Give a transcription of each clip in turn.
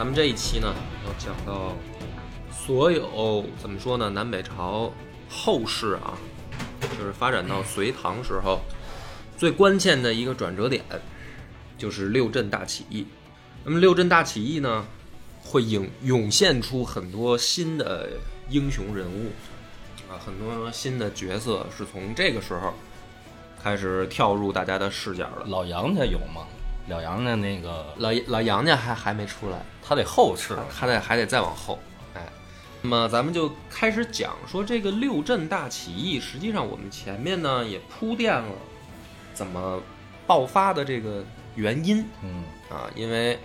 咱们这一期呢，要讲到所有怎么说呢，南北朝后世啊，就是发展到隋唐时候最关键的一个转折点，就是六镇大起义。那么六镇大起义呢，会涌涌现出很多新的英雄人物啊，很多新的角色是从这个时候开始跳入大家的视角的。老杨家有吗？老杨家那个老老杨家还还没出来，他得后世，他得还得再往后，哎，那么咱们就开始讲说这个六镇大起义，实际上我们前面呢也铺垫了怎么爆发的这个原因嗯，啊，因为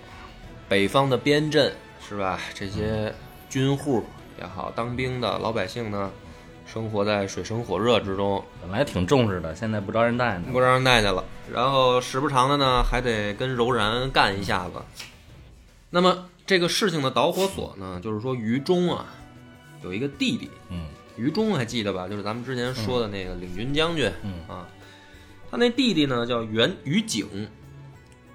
北方的边镇是吧，这些军户也好，当兵的老百姓呢，生活在水深火热之中，本来挺重视的，现在不招人待呢。不招人待见了。然后时不常的呢，还得跟柔然干一下子。那么这个事情的导火索呢，就是说于忠啊有一个弟弟，嗯于忠还记得吧？就是咱们之前说的那个领军将军，嗯啊，他那弟弟呢叫袁于景。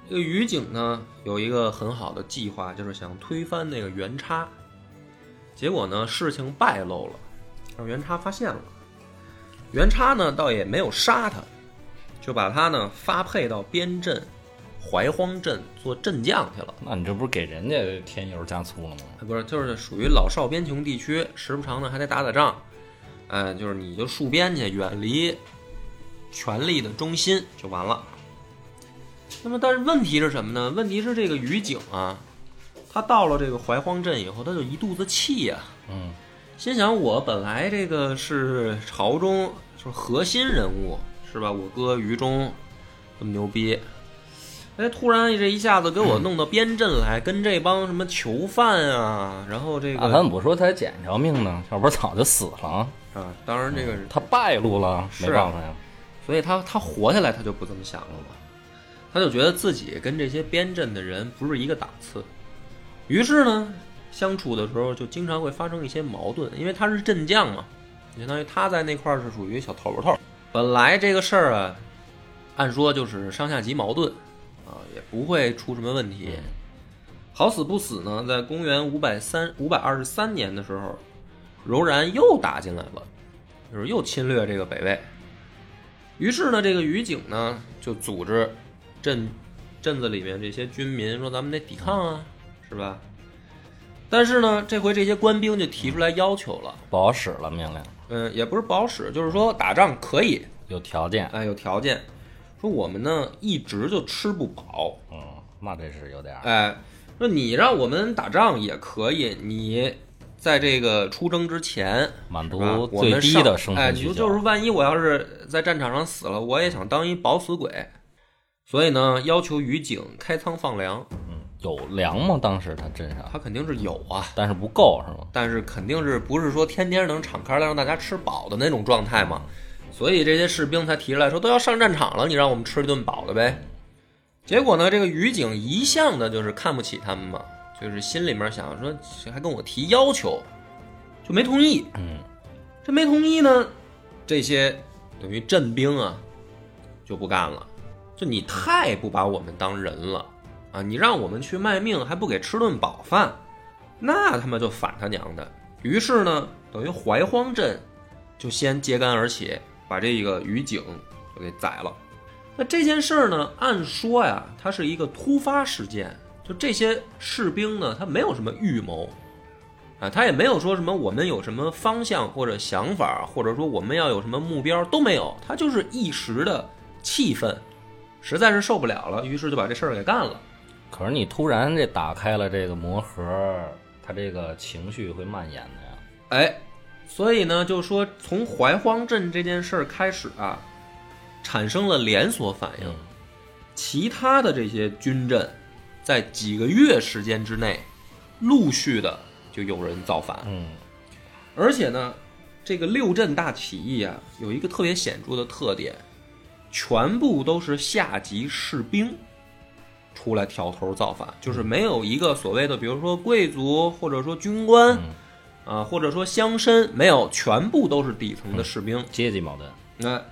这个于景呢有一个很好的计划，就是想推翻那个袁叉。结果呢事情败露了，让袁叉发现了。袁叉呢倒也没有杀他，就把他呢发配到边镇怀荒镇做镇将去了。那你这不是给人家添油加醋了吗？不是，就是属于老少边穷地区，时不常呢还得打打仗，哎，就是你就戍边去，远离权力的中心就完了。那么，但是问题是什么呢？问题是这个于景啊，他到了这个怀荒镇以后，他就一肚子气呀、嗯，心想我本来这个是朝中就是核心人物，是吧？我哥于忠这么牛逼，哎，突然这一下子给我弄到边镇来，跟这帮什么囚犯啊，然后这个啊咱怎么说他捡一条命呢？要不然早就死了。啊，当然这个是，他败露了，没办法呀。所以他他活下来他就不这么想了嘛，他就觉得自己跟这些边镇的人不是一个档次，于是呢，相处的时候就经常会发生一些矛盾，因为他是镇将嘛，相当于他在那块儿是属于小头头。本来这个事儿啊，按说就是上下级矛盾啊，也不会出什么问题。好死不死呢，在公元五百三五百二十三年的时候，柔然又打进来了，就是又侵略这个北魏。于是呢，这个于景呢就组织镇镇子里面这些军民说：“咱们得抵抗啊，是吧？”但是呢，这回这些官兵就提出来要求了，不好使了，命令。嗯，也不是不好使，就是说打仗可以，有条件。哎，有条件，说我们呢一直就吃不饱，嗯，那这是有点儿。哎，说你让我们打仗也可以，你在这个出征之前，满足我最低的生哎，存需求。你说就是万一我要是在战场上死了，我也想当一饱死鬼，所以呢，要求于景开仓放粮，有粮吗？当时他镇上，他肯定是有啊，但是不够是吗？但是肯定是不是说天天能敞开来让大家吃饱的那种状态嘛，所以这些士兵才提出来说都要上战场了，你让我们吃一顿饱的呗。结果呢，这个于景一向的就是看不起他们嘛，就是心里面想说还跟我提要求，就没同意。嗯，这没同意呢，这些等于镇兵啊就不干了，就你太不把我们当人了啊！你让我们去卖命还不给吃顿饱饭，那他妈就反他娘的！于是呢，等于怀荒镇就先揭竿而起，把这个于景就给宰了。那这件事儿呢，按说呀，它是一个突发事件，就这些士兵呢，他没有什么预谋，啊，他也没有说什么我们有什么方向或者想法，或者说我们要有什么目标都没有，他就是一时的气愤，实在是受不了了，于是就把这事儿给干了。可是你突然这打开了这个魔盒，他这个情绪会蔓延的呀。哎，所以呢，就说从怀荒镇这件事儿开始啊，产生了连锁反应。其他的这些军镇，在几个月时间之内，陆续的就有人造反。嗯而且呢，这个六镇大起义啊，有一个特别显著的特点，全部都是下级士兵出来挑头造反，就是没有一个所谓的，比如说贵族或者说军官嗯，啊，或者说乡绅，没有，全部都是底层的士兵。阶级矛盾。哎，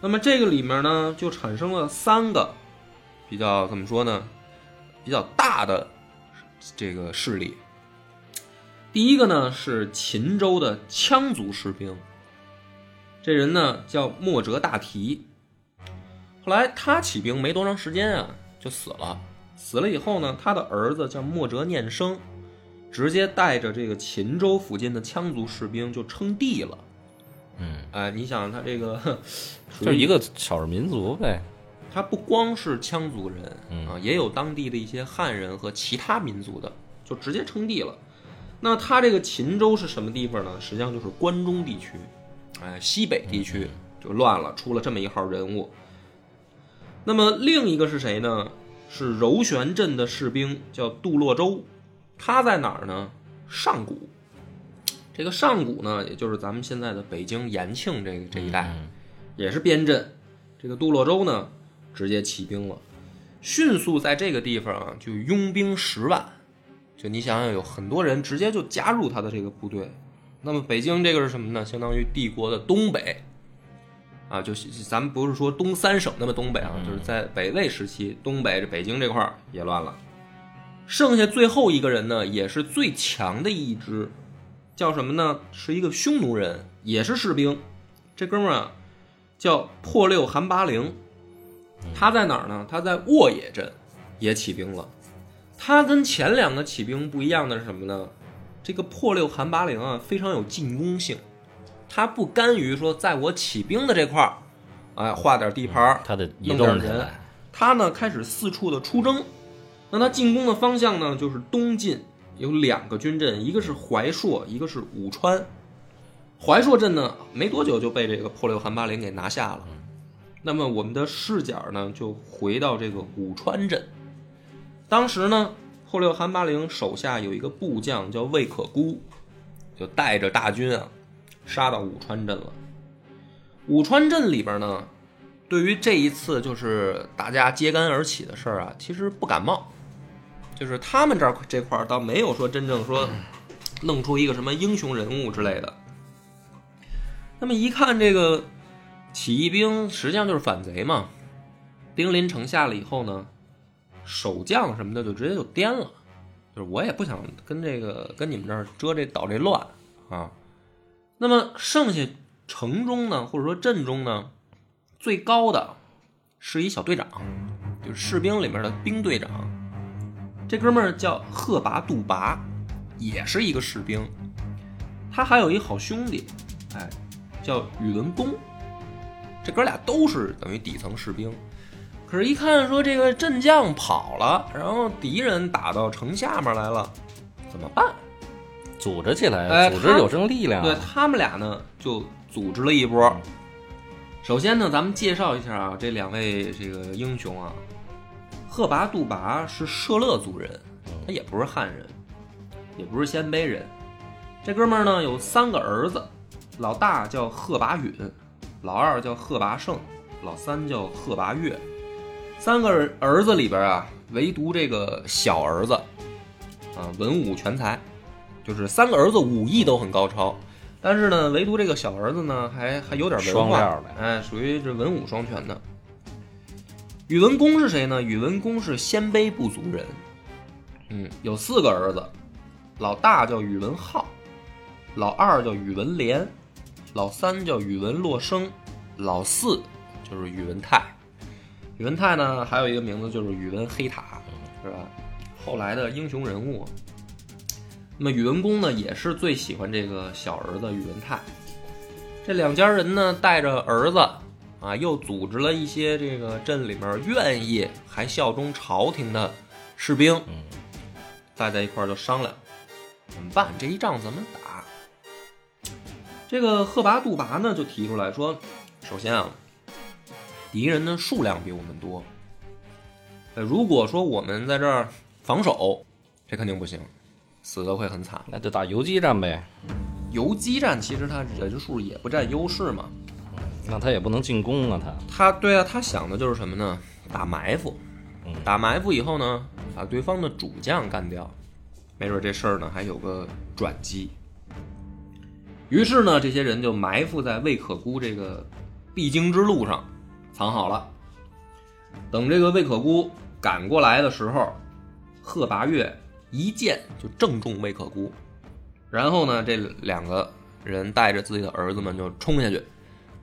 那么这个里面呢，就产生了三个比较怎么说呢，比较大的这个势力。第一个呢是秦州的羌族士兵，这人呢叫莫哲大提。后来他起兵没多长时间啊，就死了。死了以后呢，他的儿子叫莫哲念生，直接带着这个秦州附近的羌族士兵就称帝了。嗯，哎，你想他这个，就是一个少数民族呗。他不光是羌族人嗯啊，也有当地的一些汉人和其他民族的，就直接称帝了。那他这个秦州是什么地方呢？实际上就是关中地区，哎，西北地区就乱了，出了这么一号人物。那么另一个是谁呢？是柔玄镇的士兵，叫杜洛州。他在哪儿呢？上谷。这个上谷呢，也就是咱们现在的北京延庆这个这一带，嗯也是边镇。这个杜洛州呢，直接起兵了，迅速在这个地方啊就拥兵十万。就你想想，有很多人直接就加入他的这个部队。那么北京这个是什么呢？相当于帝国的东北，啊，就是咱们不是说东三省那么东北啊，就是在北魏时期，东北这北京这块儿也乱了。剩下最后一个人呢，也是最强的一支，叫什么呢？是一个匈奴人，也是士兵。这哥们儿啊，叫破六韩八陵。他在哪儿呢？他在沃野镇也起兵了。他跟前两个起兵不一样的是什么呢？这个破六韩八陵啊，非常有进攻性，他不甘于说在我起兵的这块儿，哎，画点地盘儿，他得移动起来。他呢开始四处的出征。那他进攻的方向呢，就是东晋，有两个军镇，一个是怀朔，一个是武川。怀朔镇呢，没多久就被这个破六韩八陵给拿下了。那么我们的视角呢，就回到这个武川镇。当时呢，破六韩八陵手下有一个部将叫魏可孤，就带着大军啊，杀到武川镇了。武川镇里边呢，对于这一次就是大家揭竿而起的事儿啊，其实不感冒，就是他们这儿这块儿倒没有说真正说弄出一个什么英雄人物之类的。那么一看这个起义兵，实际上就是反贼嘛。兵临城下了以后呢，守将什么的就直接就颠了，就是我也不想跟这个跟你们这儿遮这捣这乱啊。那么剩下城中呢，或者说镇中呢，最高的是一小队长，就是士兵里面的兵队长。这哥们儿叫赫拔杜拔，也是一个士兵。他还有一好兄弟，哎，叫宇文恭。这哥俩都是等于底层士兵。可是，一看说这个镇将跑了，然后敌人打到城下面来了，怎么办？组织起来，哎组织有这种力量。对他们俩呢，就组织了一波。首先呢，咱们介绍一下啊，这两位这个英雄啊，赫拔杜拔是舍勒族人，他也不是汉人，也不是鲜卑人。这哥们儿呢有三个儿子，老大叫赫拔允，老二叫赫拔胜，老三叫赫拔越。三个儿儿子里边啊，唯独这个小儿子啊，文武全才，就是三个儿子武艺都很高超，但是呢，唯独这个小儿子呢，还还有点文化哎，属于这文武双全的。宇文恭是谁呢？宇文恭是鲜卑部族人，嗯，有四个儿子，老大叫宇文浩，老二叫宇文连，老三叫宇文洛生，老四就是宇文泰。宇文泰呢，还有一个名字就是宇文黑塔，是吧？后来的英雄人物。那么宇文公呢，也是最喜欢这个小儿子宇文泰。这两家人呢，带着儿子啊，又组织了一些这个镇里面愿意还效忠朝廷的士兵，嗯大家一块儿就商量，怎么办？这一仗怎么打？这个赫拔杜拔呢就提出来说，首先啊，敌人的数量比我们多。呃，如果说我们在这儿防守，这肯定不行，死的会很惨。那就打游击战呗。游击战其实他人数也不占优势嘛，那他也不能进攻啊，他他对啊，他想的就是什么呢？打埋伏，嗯打埋伏以后呢，把对方的主将干掉，没准这事儿呢还有个转机。于是呢，这些人就埋伏在魏可孤这个必经之路上，藏好了。等这个魏可孤赶过来的时候，贺拔岳一箭就正中魏可孤，然后呢，这两个人带着自己的儿子们就冲下去，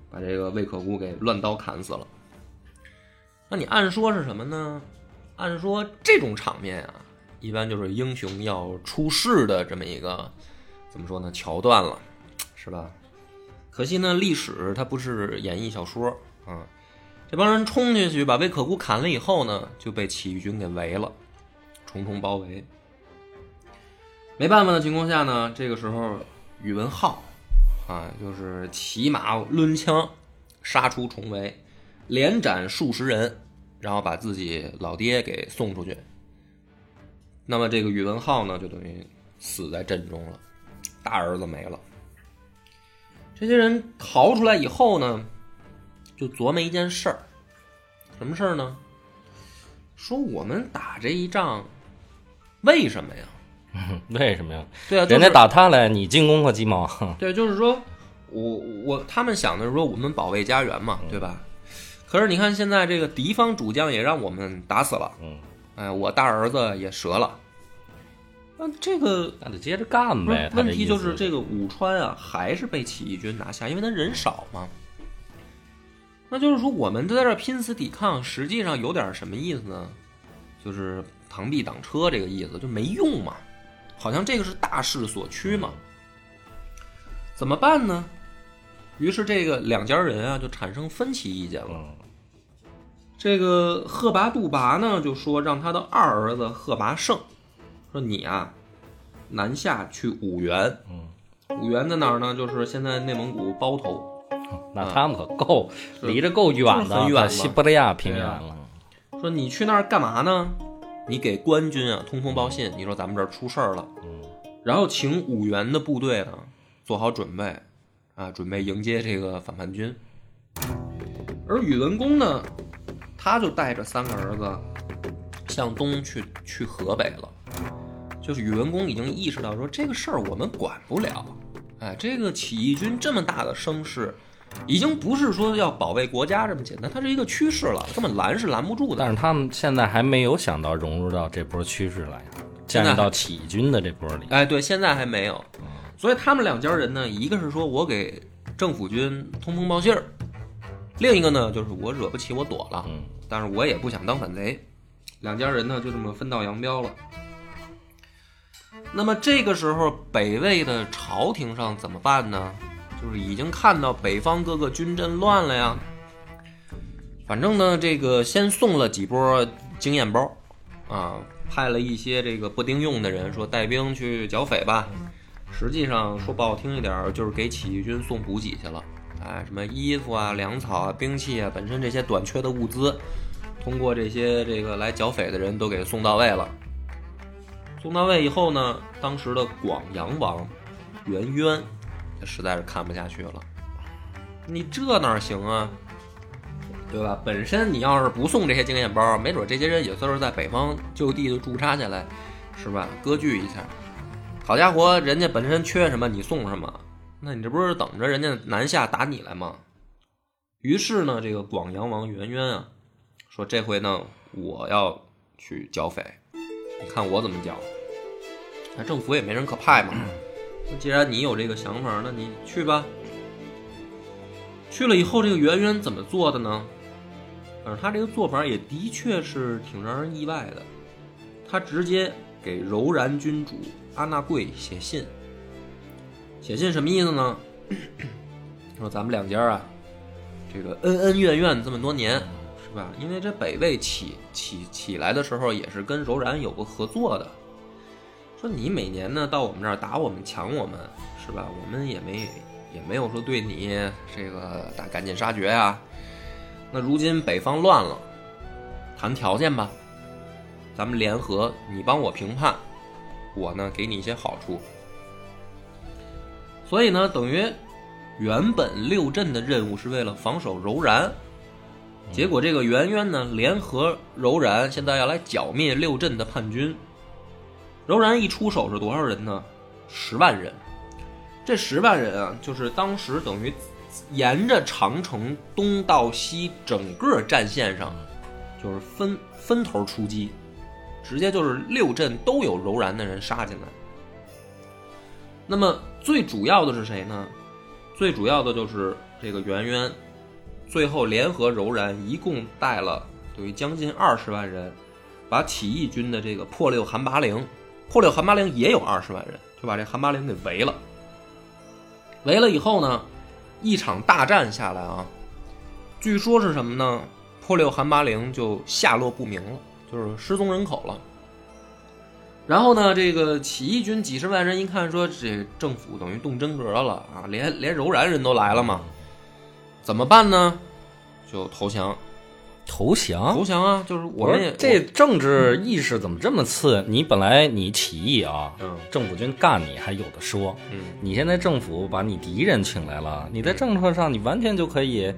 把这个魏可孤给乱刀砍死了。那你按说是什么呢？按说这种场面啊，一般就是英雄要出世的这么一个怎么说呢桥段了，是吧？可惜呢，历史它不是演义小说啊。这帮人冲进去把魏可孤砍了以后呢，就被起义军给围了，重重包围。没办法的情况下呢，这个时候宇文浩啊，就是骑马抡枪杀出重围，连斩数十人，然后把自己老爹给送出去。那么这个宇文浩呢，就等于死在阵中了，大儿子没了。这些人逃出来以后呢，就琢磨一件事儿，什么事儿呢？说我们打这一仗，为什么呀？为什么呀？对啊，就是人家打他来，你进攻个鸡毛？对，就是说我我他们想的是说我们保卫家园嘛，对吧？可是你看现在这个敌方主将也让我们打死了，嗯，哎，我大儿子也折了，那这个那就接着干呗。问题就是这个武川啊，还是被起义军拿下，因为他人少嘛。那就是说，我们在这儿拼死抵抗，实际上有点什么意思呢？就是螳臂挡车这个意思，就没用嘛。好像这个是大势所趋嘛。怎么办呢？于是这个两家人啊，就产生分歧意见了。嗯这个赫拔杜拔呢，就说让他的二儿子赫拔胜，说你啊，南下去五原。嗯，五原在哪儿呢？就是现在内蒙古包头。那他们可够是离着够远的，很远了西伯利亚平原了。说你去那儿干嘛呢？你给官军啊通风报信，你说咱们这儿出事儿了，嗯然后请五原的部队呢做好准备，啊，准备迎接这个反叛军。而宇文公呢，他就带着三个儿子向东去去河北了。就是宇文公已经意识到说这个事儿我们管不了，哎，这个起义军这么大的声势，已经不是说要保卫国家这么简单，它是一个趋势了，根本拦是拦不住的。但是他们现在还没有想到融入到这波趋势来，加现在入到起义军的这波里。哎，对，现在还没有。所以他们两家人呢，一个是说我给政府军通风报信儿，另一个呢就是我惹不起我躲了，嗯但是我也不想当反贼。两家人呢就这么分道扬镳了。那么这个时候，北魏的朝廷上怎么办呢？就是已经看到北方各个军阵乱了呀。反正呢，这个先送了几波经验包，啊，派了一些这个不丁用的人说带兵去剿匪吧。实际上说不好听一点，就是给起义军送补给去了。哎，什么衣服啊、粮草啊、兵器啊，本身这些短缺的物资，通过这些这个来剿匪的人都给送到位了。送到位以后呢，当时的广阳王元渊，实在是看不下去了。你这哪行啊？对吧？本身你要是不送这些经验包，没准这些人也算是在北方就地的驻扎下来，是吧？割据一下。好家伙，人家本身缺什么你送什么，那你这不是等着人家南下打你来吗？于是呢，这个广阳王元渊啊，说这回呢，我要去剿匪，你看我怎么剿。那政府也没人可派嘛。那既然你有这个想法，那你去吧。去了以后，这个元渊怎么做的呢？反正他这个做法也的确是挺让人意外的。他直接给柔然君主阿那贵写信，写信什么意思呢？说咱们两家啊，这个恩恩怨怨这么多年，是吧？因为这北魏起起起来的时候，也是跟柔然有过合作的。说你每年呢到我们这儿打我们抢我们是吧？我们也没也没有说对你这个打赶尽杀绝呀、那如今北方乱了，谈条件吧，咱们联合，你帮我平叛，我呢给你一些好处。所以呢，等于原本六镇的任务是为了防守柔然，结果这个圆圆呢联合柔然，现在要来剿灭六镇的叛军。柔然一出手是多少人呢？十万人。这十万人啊，就是当时等于沿着长城东到西整个战线上，就是分分头出击，直接就是六镇都有柔然的人杀进来。那么最主要的是谁呢？最主要的就是这个圆圆，最后联合柔然，一共带了等于将近二十万人，把起义军的这个破六韩拔陵，破六韩八陵也有二十万人，就把这韩八陵给围了。围了以后呢，一场大战下来啊，据说是什么呢？破六韩八陵就下落不明了，就是失踪人口了。然后呢，这个起义军几十万人一看说，这政府等于动真格了啊，连连柔然人都来了嘛，怎么办呢？就投降，投降。投降啊！就是我我们也这政治意识怎么这么次？你本来你起义啊，嗯政府军干你还有的说，嗯，你现在政府把你敌人请来了，你在政策上你完全就可以，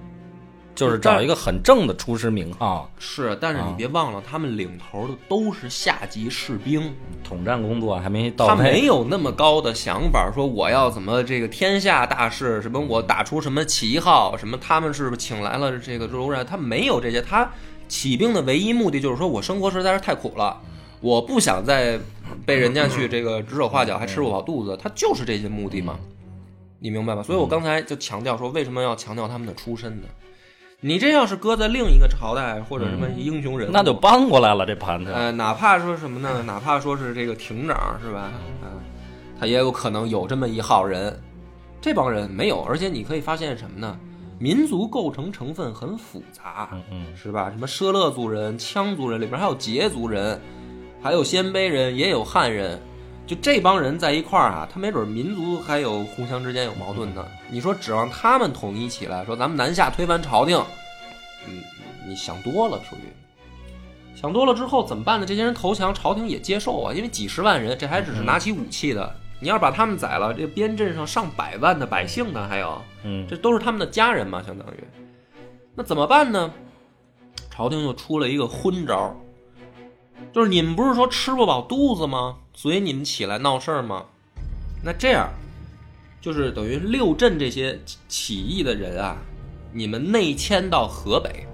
就是找一个很正的出师名号，是，但是你啊别忘了，他们领头的都是下级士兵，统战工作还没到他没。有那么高的想法，说我要怎么这个天下大事，什么我打出什么旗号，什么他们是请来了这个柔然，他没有这些，他起兵的唯一目的就是说我生活实在是太苦了，我不想再被人家去这个指手画脚，还吃不饱肚子，他就是这些目的嘛，你明白吧？所以我刚才就强调说，为什么要强调他们的出身呢？你这要是搁在另一个朝代或者什么英雄人物，那就搬过来了这盘子。呃，哪怕说什么呢？哪怕说是这个亭长是吧？嗯、他也有可能有这么一号人。这帮人没有，而且你可以发现什么呢？民族构成成分很复杂，嗯嗯，是吧？什么畲勒族人、羌族人里边还有羯族人，还有鲜卑人，也有汉人。就这帮人在一块儿啊，他没准民族还有互相之间有矛盾呢。你说指望他们统一起来，说咱们南下推翻朝廷，嗯，你想多了，属于。想多了之后怎么办呢？这些人投降，朝廷也接受啊，因为几十万人，这还只是拿起武器的。你要是把他们宰了，这边镇上上百万的百姓呢，还有，嗯，这都是他们的家人嘛，相当于。那怎么办呢？朝廷又出了一个昏招，就是你们不是说吃不饱肚子吗？所以你们起来闹事儿吗？那这样，就是等于六镇这些起义的人啊，你们内迁到河北。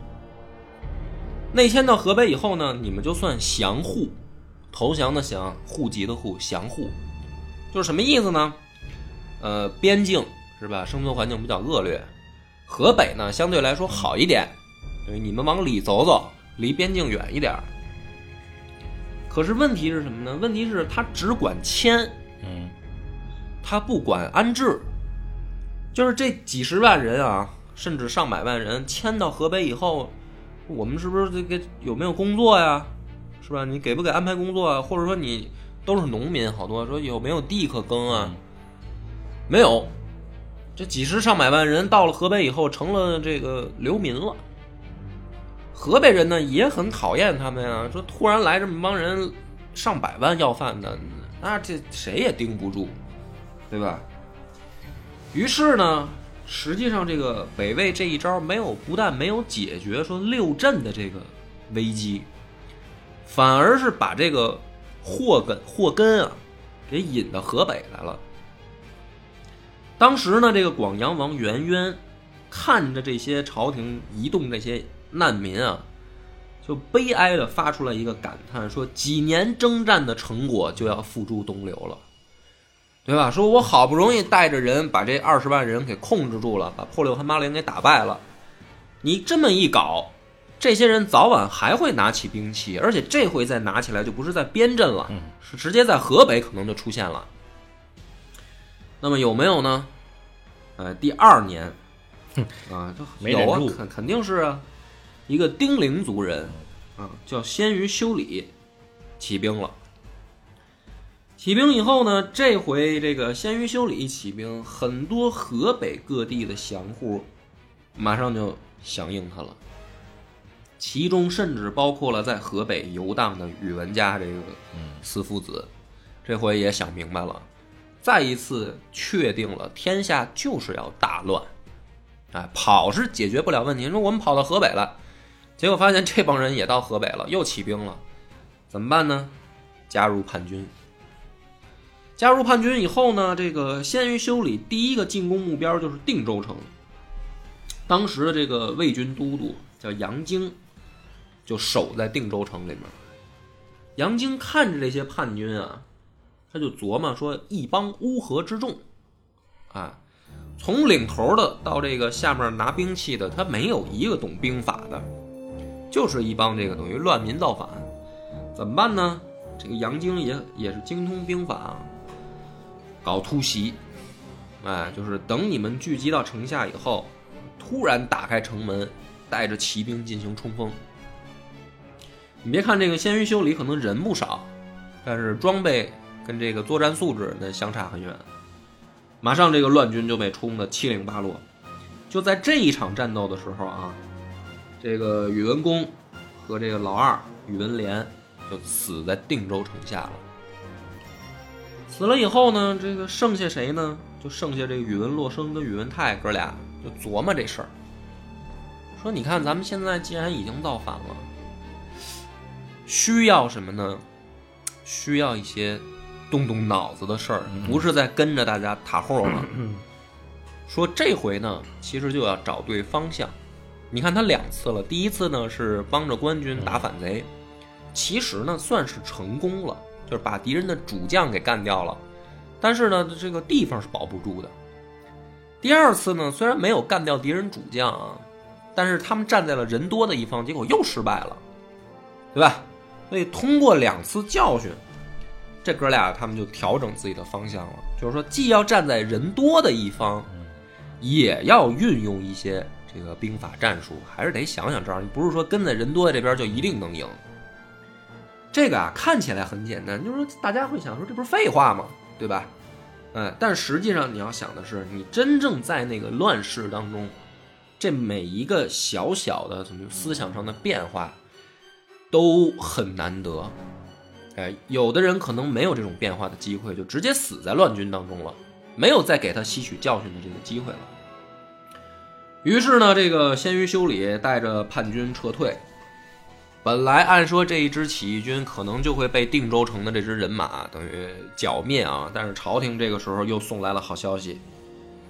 内迁到河北以后呢，你们就算降户，投降的降，户籍的户，降户，就是什么意思呢？呃，边境是吧？生存环境比较恶劣，河北呢相对来说好一点，等于你们往里走走，离边境远一点儿。可是问题是什么呢？问题是他只管迁，嗯，他不管安置，就是这几十万人啊，甚至上百万人迁到河北以后，我们是不是这个有没有工作呀？是吧？你给不给安排工作啊？或者说你都是农民，好多说有没有地可耕啊？没有，这几十上百万人到了河北以后，成了这个流民了。河北人呢也很讨厌他们呀，说突然来这么帮人，上百万要饭的，那这谁也盯不住，对吧？于是呢，实际上这个北魏这一招没有，不但没有解决说六镇的这个危机，反而是把这个祸根祸根啊给引到河北来了。当时呢，这个广阳王元渊看着这些朝廷移动这些难民啊，就悲哀的发出了一个感叹，说几年征战的成果就要付诸东流了，对吧？说我好不容易带着人把这二十万人给控制住了，把破六和八陵给打败了，你这么一搞，这些人早晚还会拿起兵器，而且这回再拿起来就不是在边镇了，是直接在河北可能就出现了。那么有没有呢？呃，第二年，啊，就有啊，肯肯定是啊，一个丁零族人啊，叫鲜于修理，起兵了。起兵以后呢，这回这个鲜于修理起兵，很多河北各地的降户马上就响应他了，其中甚至包括了在河北游荡的宇文家这个四父子，这回也想明白了，再一次确定了天下就是要大乱，哎，跑是解决不了问题。说我们跑到河北了，结果发现这帮人也到河北了，又起兵了，怎么办呢？加入叛军。加入叛军以后呢，这个鲜于修理第一个进攻目标就是定州城。当时的这个魏军都督叫杨经，就守在定州城里面。杨经看着这些叛军啊，他就琢磨说：一帮乌合之众，啊，从领头的到这个下面拿兵器的，他没有一个懂兵法的，就是一帮这个等于乱民造反。怎么办呢？这个杨经也也是精通兵法。搞突袭，哎，就是等你们聚集到城下以后，突然打开城门，带着骑兵进行冲锋。你别看这个鲜于修理可能人不少，但是装备跟这个作战素质那相差很远。马上这个乱军就被冲得七零八落。就在这一场战斗的时候啊，这个宇文公和这个老二宇文连就死在定州城下了。死了以后呢，这个剩下谁呢？就剩下这个宇文洛生跟宇文泰哥俩就琢磨这事儿，说：“你看，咱们现在既然已经造反了，需要什么呢？需要一些动动脑子的事儿，不是在跟着大家塔后了。说这回呢，其实就要找对方向。你看他两次了，第一次呢是帮着官军打反贼，其实呢算是成功了。”就是把敌人的主将给干掉了，但是呢，这个地方是保不住的。第二次呢，虽然没有干掉敌人主将啊，但是他们站在了人多的一方，结果又失败了，对吧？所以通过两次教训，这哥俩他们就调整自己的方向了，就是说，既要站在人多的一方，也要运用一些这个兵法战术，还是得想想招儿。不是说跟在人多的这边就一定能赢。这个啊，看起来很简单，就是说大家会想说，这不是废话吗？对吧？嗯，但实际上你要想的是，你真正在那个乱世当中，这每一个小小的什么思想上的变化，都很难得。哎，有的人可能没有这种变化的机会，就直接死在乱军当中了，没有再给他吸取教训的这个机会了。于是呢，这个鲜于修理带着叛军撤退。本来按说这一支起义军可能就会被定州城的这支人马等于剿灭啊，但是朝廷这个时候又送来了好消息，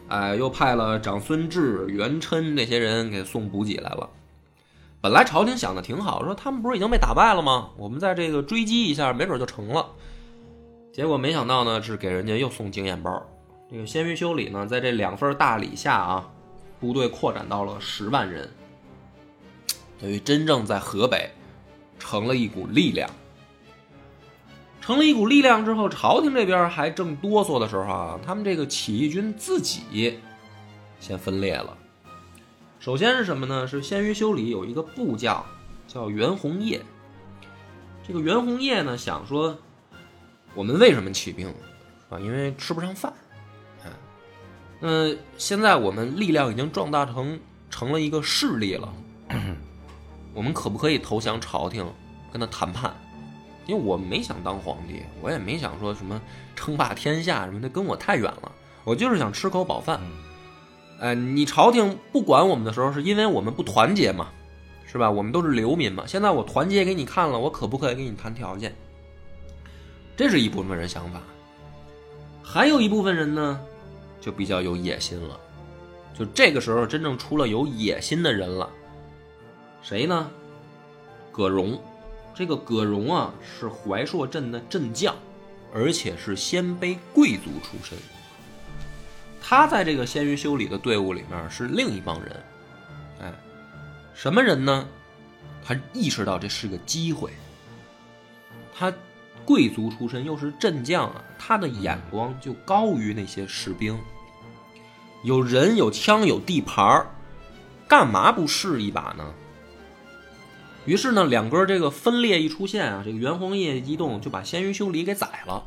哎，又派了长孙志、袁琛这些人给送补给来了。本来朝廷想的挺好，说他们不是已经被打败了吗？我们在这个追击一下，没准就成了。结果没想到呢，是给人家又送经验包。这个鲜于修理呢，在这两份大礼下啊，部队扩展到了十万人，等于真正在河北。成了一股力量，成了一股力量之后，朝廷这边还正哆嗦的时候啊，他们这个起义军自己先分裂了。首先是什么呢？是先于修理有一个部将叫袁弘业。这个袁弘业呢，想说我们为什么起兵啊？因为吃不上饭。嗯，现在我们力量已经壮大成成了一个势力了。我们可不可以投降朝廷，跟他谈判？因为我没想当皇帝，我也没想说什么称霸天下什么的，跟我太远了。我就是想吃口饱饭。哎，你朝廷不管我们的时候，是因为我们不团结嘛，是吧？我们都是流民嘛。现在我团结给你看了，我可不可以跟你谈条件？这是一部分人想法，还有一部分人呢，就比较有野心了。就这个时候，真正出了有野心的人了。谁呢？葛荣，这个葛荣啊是怀朔镇的镇将，而且是鲜卑贵族出身。他在这个鲜于修理的队伍里面是另一帮人，哎，什么人呢？他意识到这是个机会。他贵族出身又是镇将啊，他的眼光就高于那些士兵。有人有枪有地盘干嘛不试一把呢？于是呢，两根这个分裂一出现啊，这个袁弘业一动就把鲜于修理给宰了。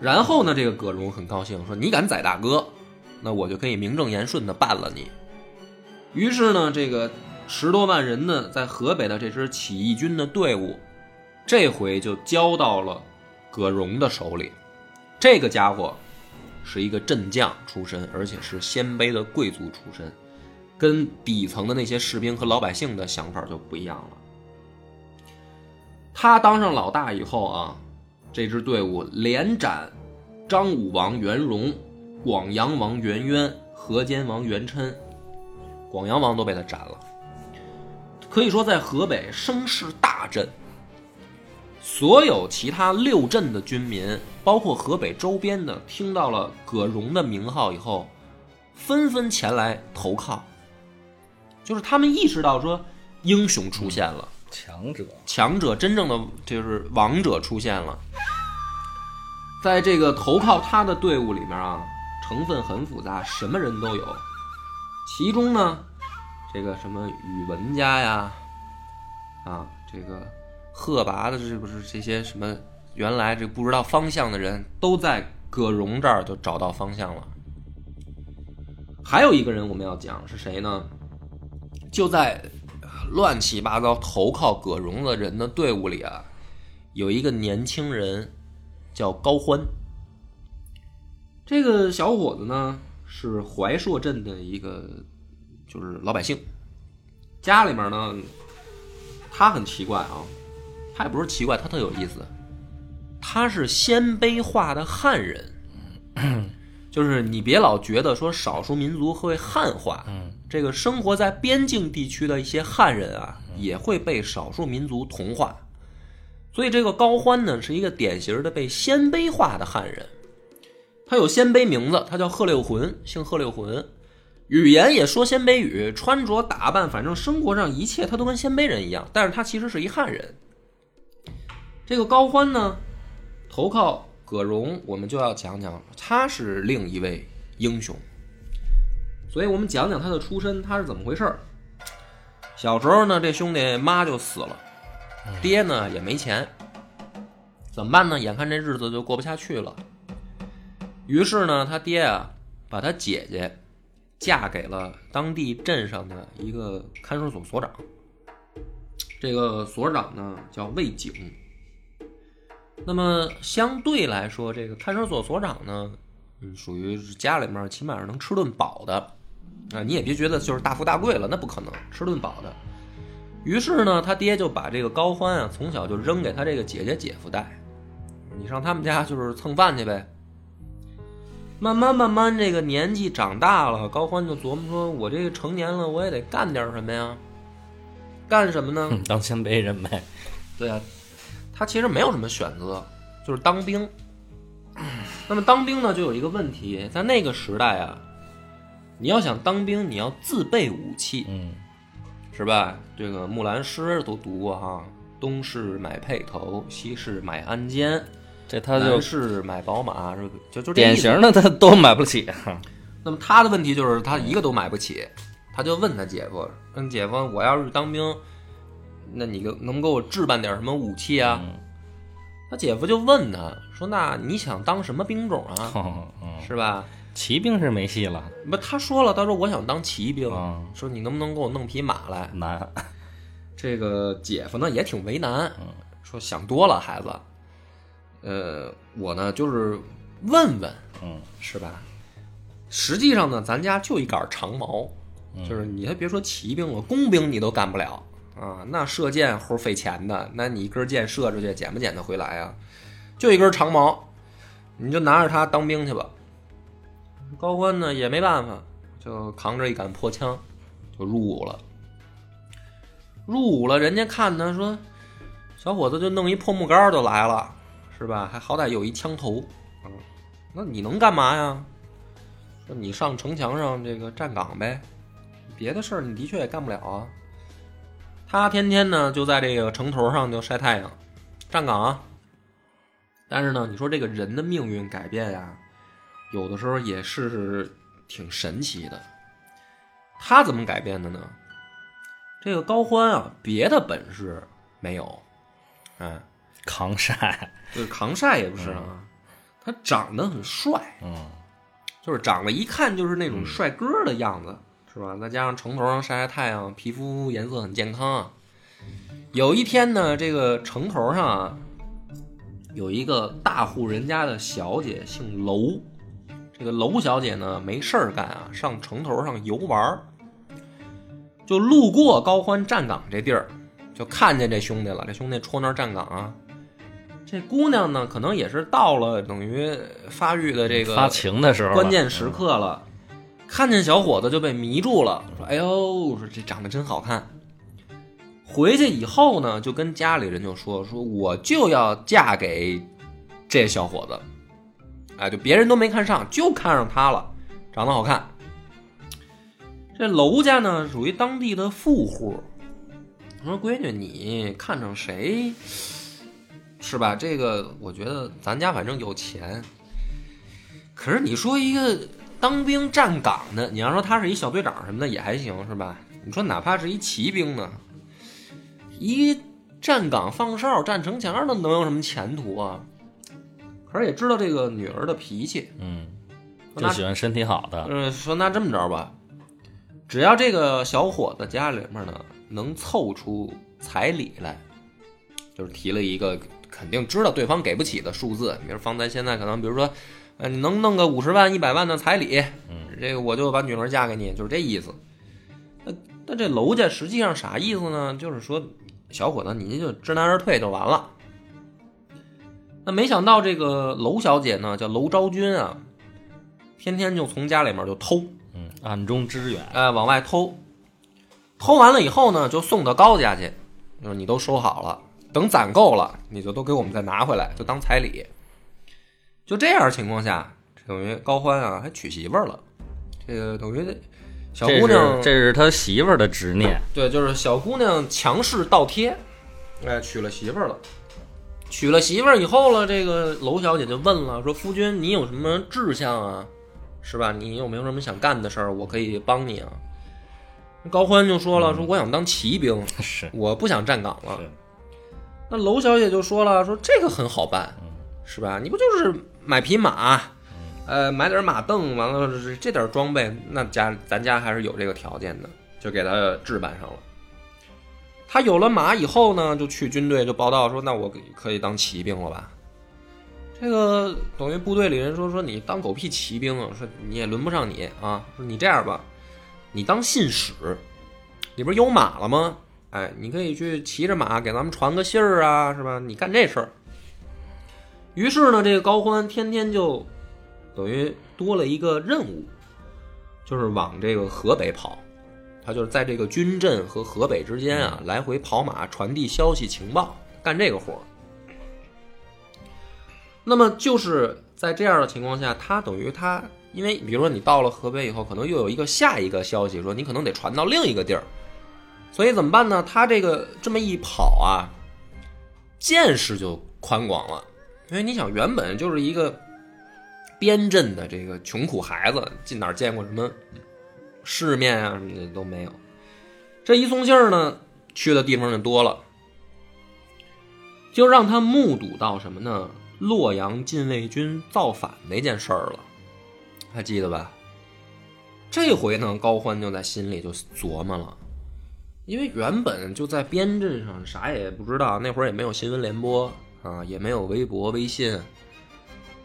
然后呢，这个葛荣很高兴，说：“你敢宰大哥，那我就可以名正言顺的办了你。”于是呢，这个十多万人呢，在河北的这支起义军的队伍，这回就交到了葛荣的手里。这个家伙是一个镇将出身，而且是鲜卑的贵族出身，跟底层的那些士兵和老百姓的想法就不一样了。他当上老大以后啊。这支队伍连斩张武王元荣、广阳王元渊、河间王元琛，广阳王都被他斩了。可以说，在河北声势大振。所有其他六镇的军民，包括河北周边的，听到了葛荣的名号以后，纷纷前来投靠。就是他们意识到说，英雄出现了。强者，强者，真正的就是王者出现了。在这个投靠他的队伍里面啊，成分很复杂，什么人都有。其中呢，这个什么宇文家呀，啊，这个贺拔的，这不是这些什么原来这不知道方向的人都在葛荣这儿就找到方向了。还有一个人我们要讲是谁呢？就在。乱七八糟投靠葛荣的人的队伍里啊，有一个年轻人叫高欢。这个小伙子呢是怀朔镇的一个就是老百姓，家里面呢他很奇怪啊，他也不是奇怪，他特有意思，他是鲜卑化的汉人，就是你别老觉得说少数民族会汉化。这个生活在边境地区的一些汉人啊，也会被少数民族同化，所以这个高欢呢是一个典型的被鲜卑化的汉人，他有鲜卑名字，他叫贺六浑，姓贺六浑，语言也说鲜卑语，穿着打扮，反正生活上一切他都跟鲜卑人一样，但是他其实是一汉人。这个高欢呢，投靠葛荣，我们就要讲讲他是另一位英雄。所以我们讲讲他的出身，他是怎么回事儿。小时候呢，这兄弟妈就死了，爹呢也没钱，怎么办呢？眼看这日子就过不下去了。于是呢，他爹啊，把他姐姐嫁给了当地镇上的一个看守所所长。这个所长呢叫魏景。那么相对来说，这个看守所所长呢，嗯，属于家里面起码是能吃顿饱的。啊，你也别觉得就是大富大贵了，那不可能，吃顿饱的。于是呢，他爹就把这个高欢啊，从小就扔给他这个姐姐姐夫带，你上他们家就是蹭饭去呗。慢慢慢慢，这个年纪长大了，高欢就琢磨说：“我这个成年了，我也得干点什么呀？干什么呢？当鲜卑人呗。对啊，他其实没有什么选择，就是当兵。那么当兵呢，就有一个问题，在那个时代啊。你要想当兵，你要自备武器，嗯，是吧？这个《木兰诗》都读过哈，东市买辔头，西市买鞍鞯，这他就是买宝马，是就就典型的他都买不起。那么他的问题就是他一个都买不起，他就问他姐夫：“问姐夫，我要是当兵，那你给能给我置办点什么武器啊？”他姐夫就问他说：“那你想当什么兵种啊？是吧？”骑兵是没戏了，不，他说了，他说我想当骑兵，说你能不能给我弄匹马来？难。这个姐夫呢也挺为难，说想多了，孩子。呃，我呢就是问问，嗯，是吧？实际上呢，咱家就一杆长矛，就是你还别说骑兵了，工兵你都干不了啊。那射箭齁费钱的，那你一根箭射出去，捡不捡得回来呀？就一根长矛，你就拿着它当兵去吧。高欢呢也没办法，就扛着一杆破枪，就入伍了。入伍了，人家看他说，小伙子就弄一破木杆就来了，是吧？还好歹有一枪头，嗯，那你能干嘛呀？说你上城墙上这个站岗呗，别的事儿你的确也干不了啊。他天天呢就在这个城头上就晒太阳，站岗啊。但是呢，你说这个人的命运改变呀？有的时候也是挺神奇的，他怎么改变的呢？这个高欢啊，别的本事没有，哎，扛晒，就是扛晒也不是啊，他长得很帅，嗯，就是长得一看就是那种帅哥的样子，是吧？再加上城头上晒晒太阳，皮肤颜色很健康啊。有一天呢，这个城头上啊，有一个大户人家的小姐，姓楼。这个楼小姐呢，没事儿干啊，上城头上游玩儿，就路过高欢站岗这地儿，就看见这兄弟了。这兄弟戳那儿站岗啊。这姑娘呢，可能也是到了等于发育的这个发情的时候，关键时刻了，看见小伙子就被迷住了，说：“哎呦，说这长得真好看。”回去以后呢，就跟家里人就说：“说我就要嫁给这小伙子。”哎，就别人都没看上，就看上他了，长得好看。这娄家呢，属于当地的富户。我说：“闺女，你看上谁？是吧？这个我觉得咱家反正有钱。可是你说一个当兵站岗的，你要说他是一小队长什么的也还行，是吧？你说哪怕是一骑兵呢，一站岗放哨、站城墙的，能有什么前途啊？可是也知道这个女儿的脾气，嗯，那就喜欢身体好的，嗯，说那这么着吧，只要这个小伙子家里面呢能凑出彩礼来，就是提了一个肯定知道对方给不起的数字，比如放在现在可能，比如说，呃，你能弄个五十万、一百万的彩礼，嗯，这个我就把女儿嫁给你，就是这意思。那那这娄家实际上啥意思呢？就是说，小伙子你就知难而退就完了。那没想到这个娄小姐呢，叫娄昭君啊，天天就从家里面就偷，嗯，暗中支援，哎，往外偷，偷完了以后呢，就送到高家去，就是你都收好了，等攒够了，你就都给我们再拿回来，就当彩礼。就这样情况下，等于高欢啊还娶媳妇儿了，这个等于小姑娘是这是他媳妇儿的执念，对，就是小姑娘强势倒贴，哎，娶了媳妇儿了。娶了媳妇儿以后了，这个娄小姐就问了，说：“夫君，你有什么志向啊？是吧？你有没有什么想干的事儿？我可以帮你啊。”高欢就说了：“说我想当骑兵，是我不想站岗了。”那娄小姐就说了：“说这个很好办，是吧？你不就是买匹马，呃，买点马凳，完了这点装备，那家咱家还是有这个条件的，就给他置办上了。他有了马以后呢，就去军队就报道说，那我可以当骑兵了吧？这个等于部队里人说说你当狗屁骑兵啊，说你也轮不上你啊，说你这样吧，你当信使，你不是有马了吗？哎，你可以去骑着马给咱们传个信儿啊，是吧？你干这事儿。于是呢，这个高欢天天就等于多了一个任务，就是往这个河北跑。他就是在这个军镇和河北之间啊，来回跑马，传递消息情报，干这个活。那么就是在这样的情况下，他等于他，因为比如说你到了河北以后，可能又有一个下一个消息说你可能得传到另一个地儿，所以怎么办呢？他这个这么一跑啊，见识就宽广了。因为你想，原本就是一个边镇的这个穷苦孩子，进哪见过什么世面啊什么的都没有。这一送信儿呢，去的地方就多了，就让他目睹到什么呢？洛阳禁卫军造反那件事儿了，还记得吧？这回呢，高欢就在心里就琢磨了，因为原本就在边镇上啥也不知道，那会儿也没有新闻联播啊，也没有微博、微信。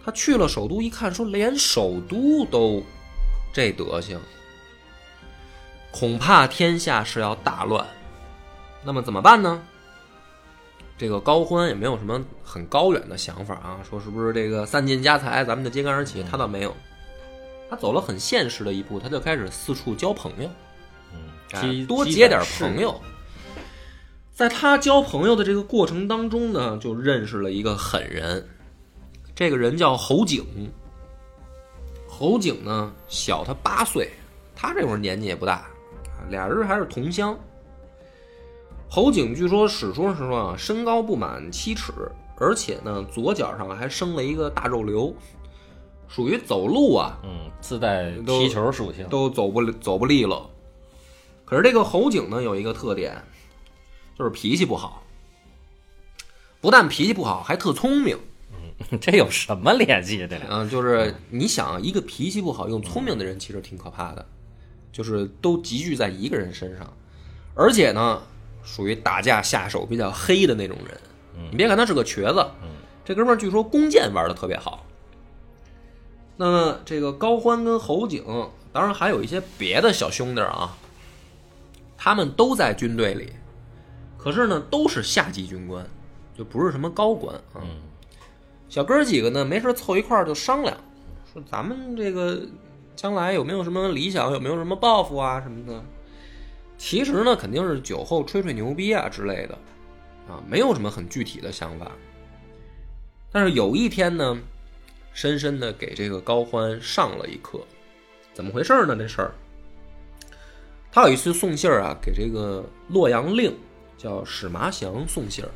他去了首都一看，说连首都都这德行，恐怕天下是要大乱。那么怎么办呢？这个高欢也没有什么很高远的想法啊，说是不是这个散尽家财，咱们就揭竿而起？他倒没有，他走了很现实的一步，他就开始四处交朋友，嗯，哎多结点朋友。在他交朋友的这个过程当中呢，就认识了一个狠人，这个人叫侯景。侯景呢小他八岁，他这会儿年纪也不大，俩人还是同乡。侯景据说史书上说啊，身高不满七尺，而且呢左脚上还生了一个大肉瘤，属于走路啊嗯，自带踢球属性，都走不走不利落。可是这个侯景呢有一个特点，就是脾气不好。不但脾气不好，还特聪明。嗯，这有什么联系？这俩嗯，就是你想，一个脾气不好又聪明的人，其实挺可怕的，就是都集聚在一个人身上，而且呢，属于打架下手比较黑的那种人。你别看他是个瘸子，这哥们儿据说弓箭玩的特别好。那么这个高欢跟侯景，当然还有一些别的小兄弟啊，他们都在军队里，可是呢，都是下级军官，就不是什么高官啊。小哥几个呢，没事凑一块儿就商量，说咱们这个将来有没有什么理想，有没有什么抱负啊什么的。其实呢，肯定是酒后吹吹牛逼啊之类的，啊，没有什么很具体的想法。但是有一天呢，深深的给这个高欢上了一课。怎么回事呢？这事儿，他有一次送信儿啊，给这个洛阳令叫史麻祥送信儿。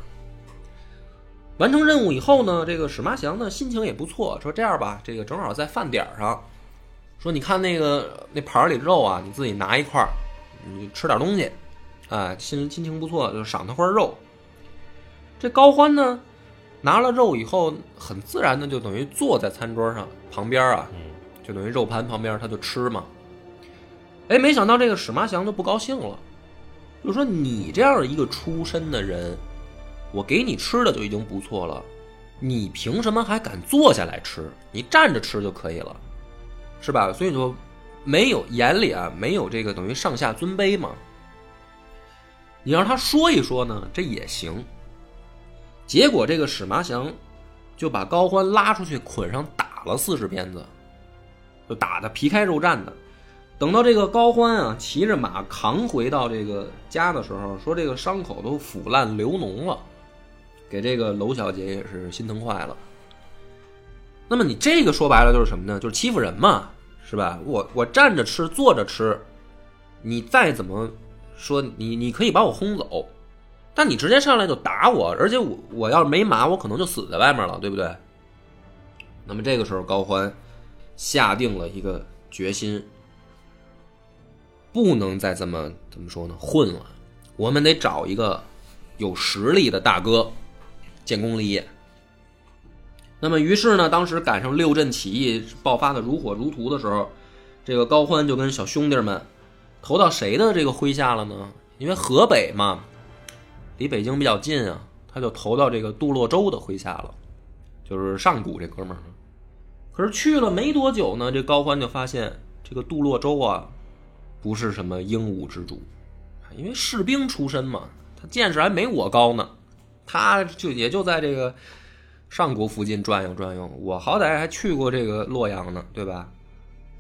完成任务以后呢，这个史麻祥呢心情也不错，说这样吧，这个正好在饭点儿上，说你看那个那盘儿里肉啊，你自己拿一块儿，你吃点东西，哎，心心情不错，就赏他块肉。这高欢呢，拿了肉以后，很自然的就等于坐在餐桌上旁边啊，就等于肉盘旁边他就吃嘛。哎，没想到这个史麻祥就不高兴了，就说你这样一个出身的人。我给你吃的就已经不错了，你凭什么还敢坐下来吃？你站着吃就可以了，是吧？所以说，没有眼里啊，没有这个等于上下尊卑嘛。你让他说一说呢，这也行。结果这个史麻祥就把高欢拉出去捆上打了四十鞭子，就打的皮开肉绽的。等到这个高欢啊骑着马扛回到这个家的时候，说这个伤口都腐烂流脓了。给这个娄小姐也是心疼坏了。那么你这个说白了就是什么呢？就是欺负人嘛，是吧？我我站着吃，坐着吃，你再怎么说，你你可以把我轰走，但你直接上来就打我，而且我我要是没马，我可能就死在外面了，对不对？那么这个时候，高欢下定了一个决心，不能再这么怎么说呢？混了，我们得找一个有实力的大哥。建功立业。那么，于是呢，当时赶上六镇起义爆发的如火如荼的时候，这个高欢就跟小兄弟们投到谁的这个麾下了呢？因为河北嘛，离北京比较近啊，他就投到这个杜洛州的麾下了，就是上古这哥们儿。可是去了没多久呢，这高欢就发现这个杜洛州啊，不是什么英武之主，因为士兵出身嘛，他见识还没我高呢。他就也就在这个上国附近转悠转悠，我好歹还去过这个洛阳呢，对吧？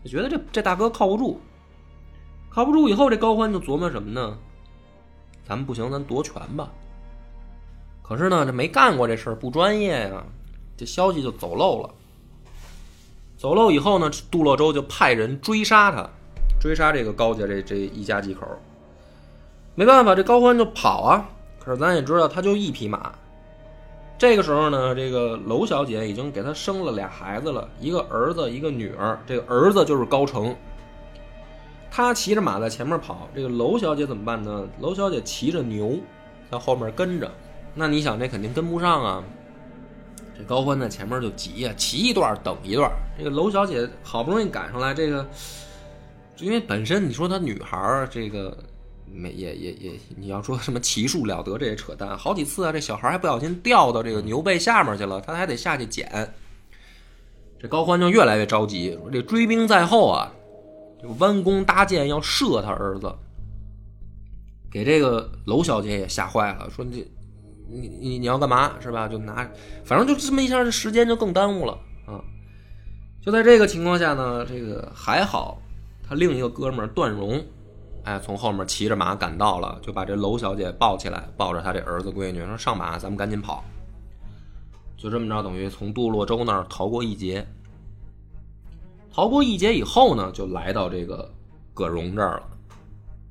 就觉得这这大哥靠不住，靠不住以后，这高欢就琢磨什么呢？咱们不行，咱夺权吧。可是呢，这没干过这事儿，不专业呀，这消息就走漏了。走漏以后呢，杜洛州就派人追杀他，追杀这个高家这这一家几口。没办法，这高欢就跑啊。可是咱也知道，他就一匹马。这个时候呢，这个娄小姐已经给他生了俩孩子了，一个儿子，一个女儿。这个儿子就是高成。他骑着马在前面跑，这个娄小姐怎么办呢？娄小姐骑着牛在后面跟着。那你想，这肯定跟不上啊。这高欢在前面就急呀，骑一段等一段。这个娄小姐好不容易赶上来，这个因为本身你说她女孩儿这个。没也也也，你要说什么骑术了得，这也扯淡。好几次啊，这小孩还不小心掉到这个牛背下面去了，他还得下去捡。这高欢就越来越着急，说这追兵在后啊，就弯弓搭箭要射他儿子。给这个娄小姐也吓坏了，说你你你你要干嘛是吧？就拿，反正就这么一下，这时间就更耽误了啊。就在这个情况下呢，这个还好，他另一个哥们段荣。哎，从后面骑着马赶到了，就把这娄小姐抱起来，抱着她这儿子闺女，说：“上马，咱们赶紧跑。”就这么着，等于从杜洛州那儿逃过一劫。逃过一劫以后呢，就来到这个葛荣这儿了，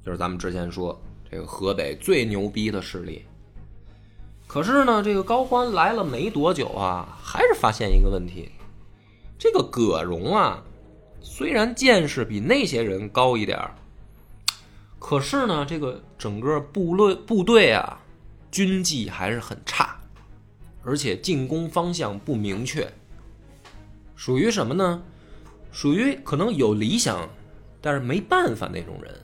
就是咱们之前说这个河北最牛逼的势力。可是呢，这个高欢来了没多久啊，还是发现一个问题：这个葛荣啊，虽然见识比那些人高一点儿。可是呢，这个整个部队部队啊，军纪还是很差，而且进攻方向不明确，属于什么呢？属于可能有理想，但是没办法那种人。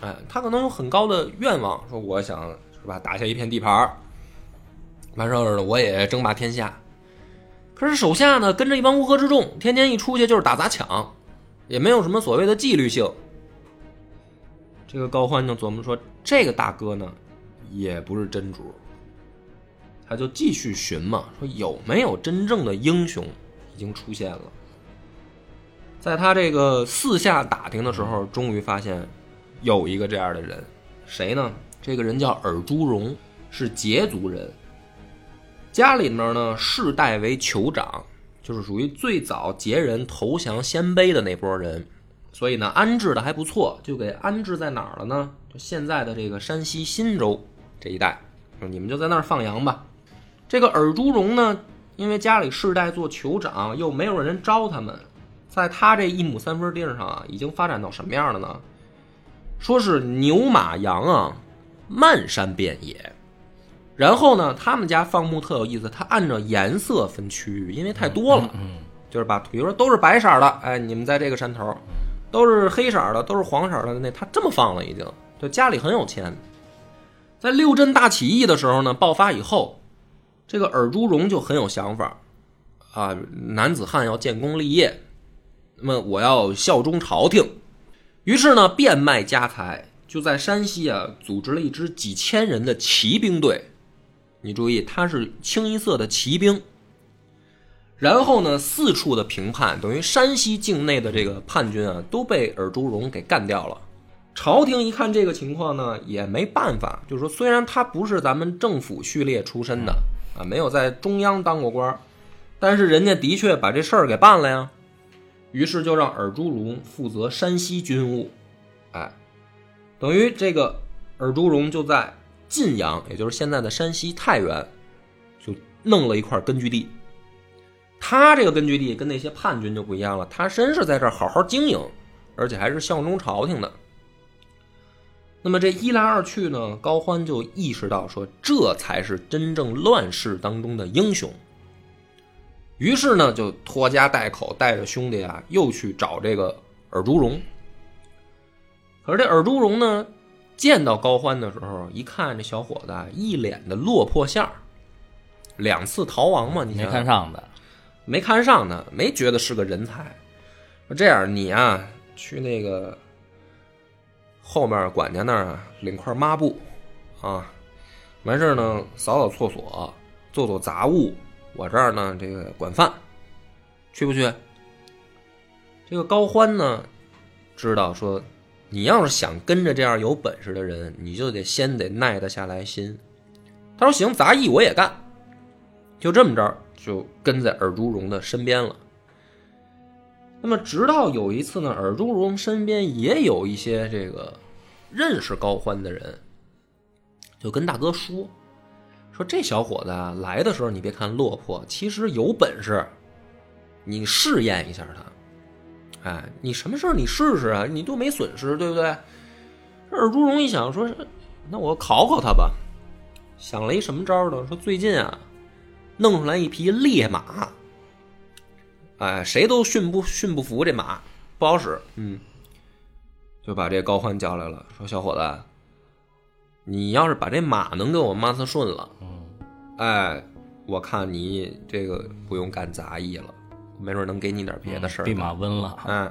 哎，他可能有很高的愿望，说我想是吧，打下一片地盘，完事儿了我也争霸天下。可是手下呢，跟着一帮乌合之众，天天一出去就是打砸抢，也没有什么所谓的纪律性。这个高欢就琢磨说，这个大哥呢，也不是真主。他就继续寻嘛，说有没有真正的英雄已经出现了。在他这个四下打听的时候，终于发现有一个这样的人，谁呢？这个人叫尔朱荣，是羯族人，家里面呢世代为酋长，就是属于最早羯人投降鲜卑的那波人，所以呢安置的还不错，就给安置在哪儿了呢？就现在的这个山西忻州这一带，你们就在那儿放羊吧。这个尔朱荣呢，因为家里世代做酋长，又没有人招他们，在他这一亩三分地上啊，已经发展到什么样了呢？说是牛马羊啊，漫山遍野。然后呢，他们家放牧特有意思，他按照颜色分区域，因为太多了，嗯，就是把，比如说都是白色的，哎，你们在这个山头；都是黑色的，都是黄色的，那他这么放了已经，就家里很有钱。在六镇大起义的时候呢，爆发以后。这个尔朱荣就很有想法，啊，男子汉要建功立业，那么我要效忠朝廷，于是呢，变卖家财，就在山西啊，组织了一支几千人的骑兵队。你注意，他是清一色的骑兵。然后呢，四处的平叛，等于山西境内的这个叛军啊，都被尔朱荣给干掉了。朝廷一看这个情况呢，也没办法，就是说，虽然他不是咱们政府序列出身的。啊，没有在中央当过官但是人家的确把这事儿给办了呀。于是就让尔朱荣负责山西军务，哎，等于这个尔朱荣就在晋阳，也就是现在的山西太原，就弄了一块根据地。他这个根据地跟那些叛军就不一样了，他真是在这儿好好经营，而且还是效忠朝廷的。那么这一来二去呢，高欢就意识到说，这才是真正乱世当中的英雄。于是呢，就拖家带口，带着兄弟啊，又去找这个尔朱荣。可是这尔朱荣呢，见到高欢的时候，一看这小伙子一脸的落魄相两次逃亡嘛，你没看上的，没看上的，没觉得是个人才。说这样，你啊，去那个。后面管家那儿啊，领块抹布，啊，完事儿呢，扫扫厕所，做做杂物。我这儿呢，这个管饭，去不去？这个高欢呢，知道说，你要是想跟着这样有本事的人，你就得先得耐得下来心。他说行，杂役我也干。就这么着，就跟在尔朱荣的身边了。那么，直到有一次呢，尔朱荣身边也有一些这个认识高欢的人，就跟大哥说：“说这小伙子啊，来的时候你别看落魄，其实有本事，你试验一下他。哎，你什么事你试试啊，你都没损失，对不对？”尔朱荣一想说：“那我考考他吧。”想了一什么招呢？说最近啊，弄出来一匹烈马。哎，谁都驯不驯不服这马，不好使。嗯，就把这高欢叫来了，说：“小伙子，你要是把这马能给我妈子顺了，嗯，哎，我看你这个不用干杂役了，没准能给你点别的事儿。”弼马温了。嗯，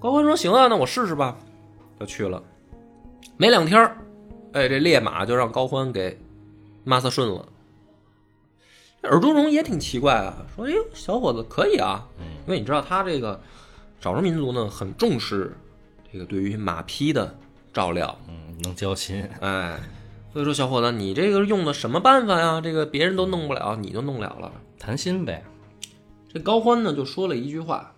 高欢说：“行啊，那我试试吧。”就去了。没两天哎，这烈马就让高欢给抹擦顺了。尔朱荣也挺奇怪啊，说：“哎，小伙子可以啊，因为你知道他这个少数民族呢很重视这个对于马匹的照料，嗯，能交心，哎，所以说小伙子你这个用的什么办法呀？这个别人都弄不了，你就弄了了，谈心呗。”这高欢呢就说了一句话，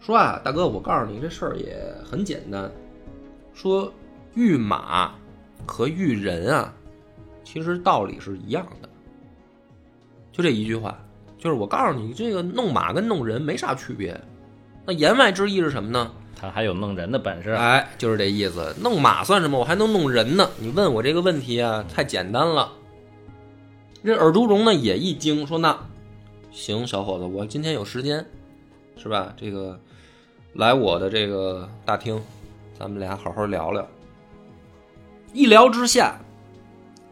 说啊，大哥，我告诉你这事儿也很简单，说御马和御人啊，其实道理是一样的。就这一句话，就是我告诉你，这个弄马跟弄人没啥区别。那言外之意是什么呢？他还有弄人的本事。哎，就是这意思。弄马算什么？我还能弄人呢。你问我这个问题啊，太简单了。这尔朱荣呢也一惊，说：“那行，小伙子，我今天有时间，是吧？这个来我的这个大厅，咱们俩好好聊聊。”一聊之下，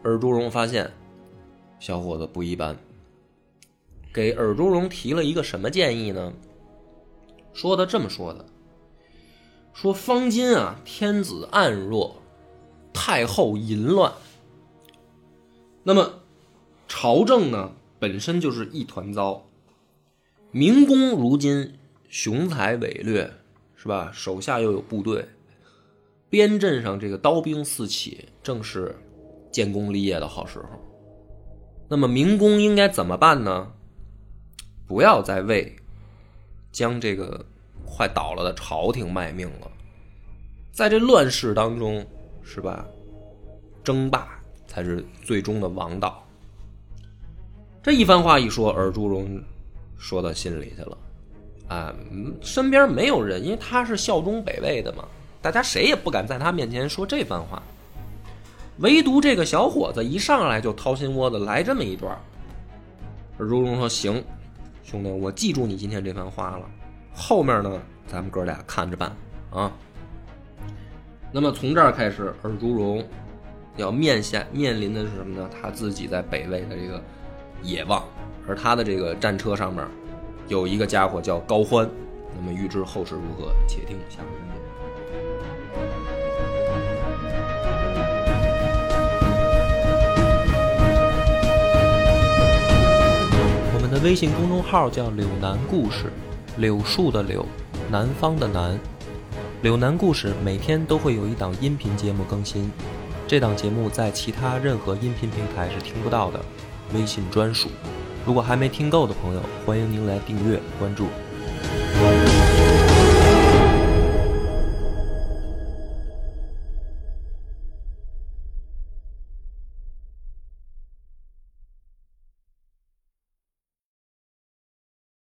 尔朱荣发现小伙子不一般，给尔朱荣提了一个什么建议呢？说的这么说的，说方今啊，天子暗弱，太后淫乱，那么。朝政呢本身就是一团糟，明公如今雄才伟略，是吧？手下又有部队，边镇上这个刀兵四起，正是建功立业的好时候。那么明公应该怎么办呢？不要再为将这个快倒了的朝廷卖命了，在这乱世当中，是吧？争霸才是最终的王道。这一番话一说，尔朱荣说到心里去了，啊，身边没有人，因为他是效忠北魏的嘛，大家谁也不敢在他面前说这番话，唯独这个小伙子一上来就掏心窝子来这么一段。尔朱荣说：“行，兄弟，我记住你今天这番话了，后面呢，咱们哥俩看着办啊。”那么从这儿开始，尔朱荣要面下面临的是什么呢？他自己在北魏的这个。野望，而他的这个战车上面有一个家伙叫高欢。那么预知后事如何，且听下回分解。我们的微信公众号叫“柳南故事”，柳树的柳，南方的南。柳南故事每天都会有一档音频节目更新，这档节目在其他任何音频平台是听不到的。微信专属，如果还没听够的朋友，欢迎您来订阅关注。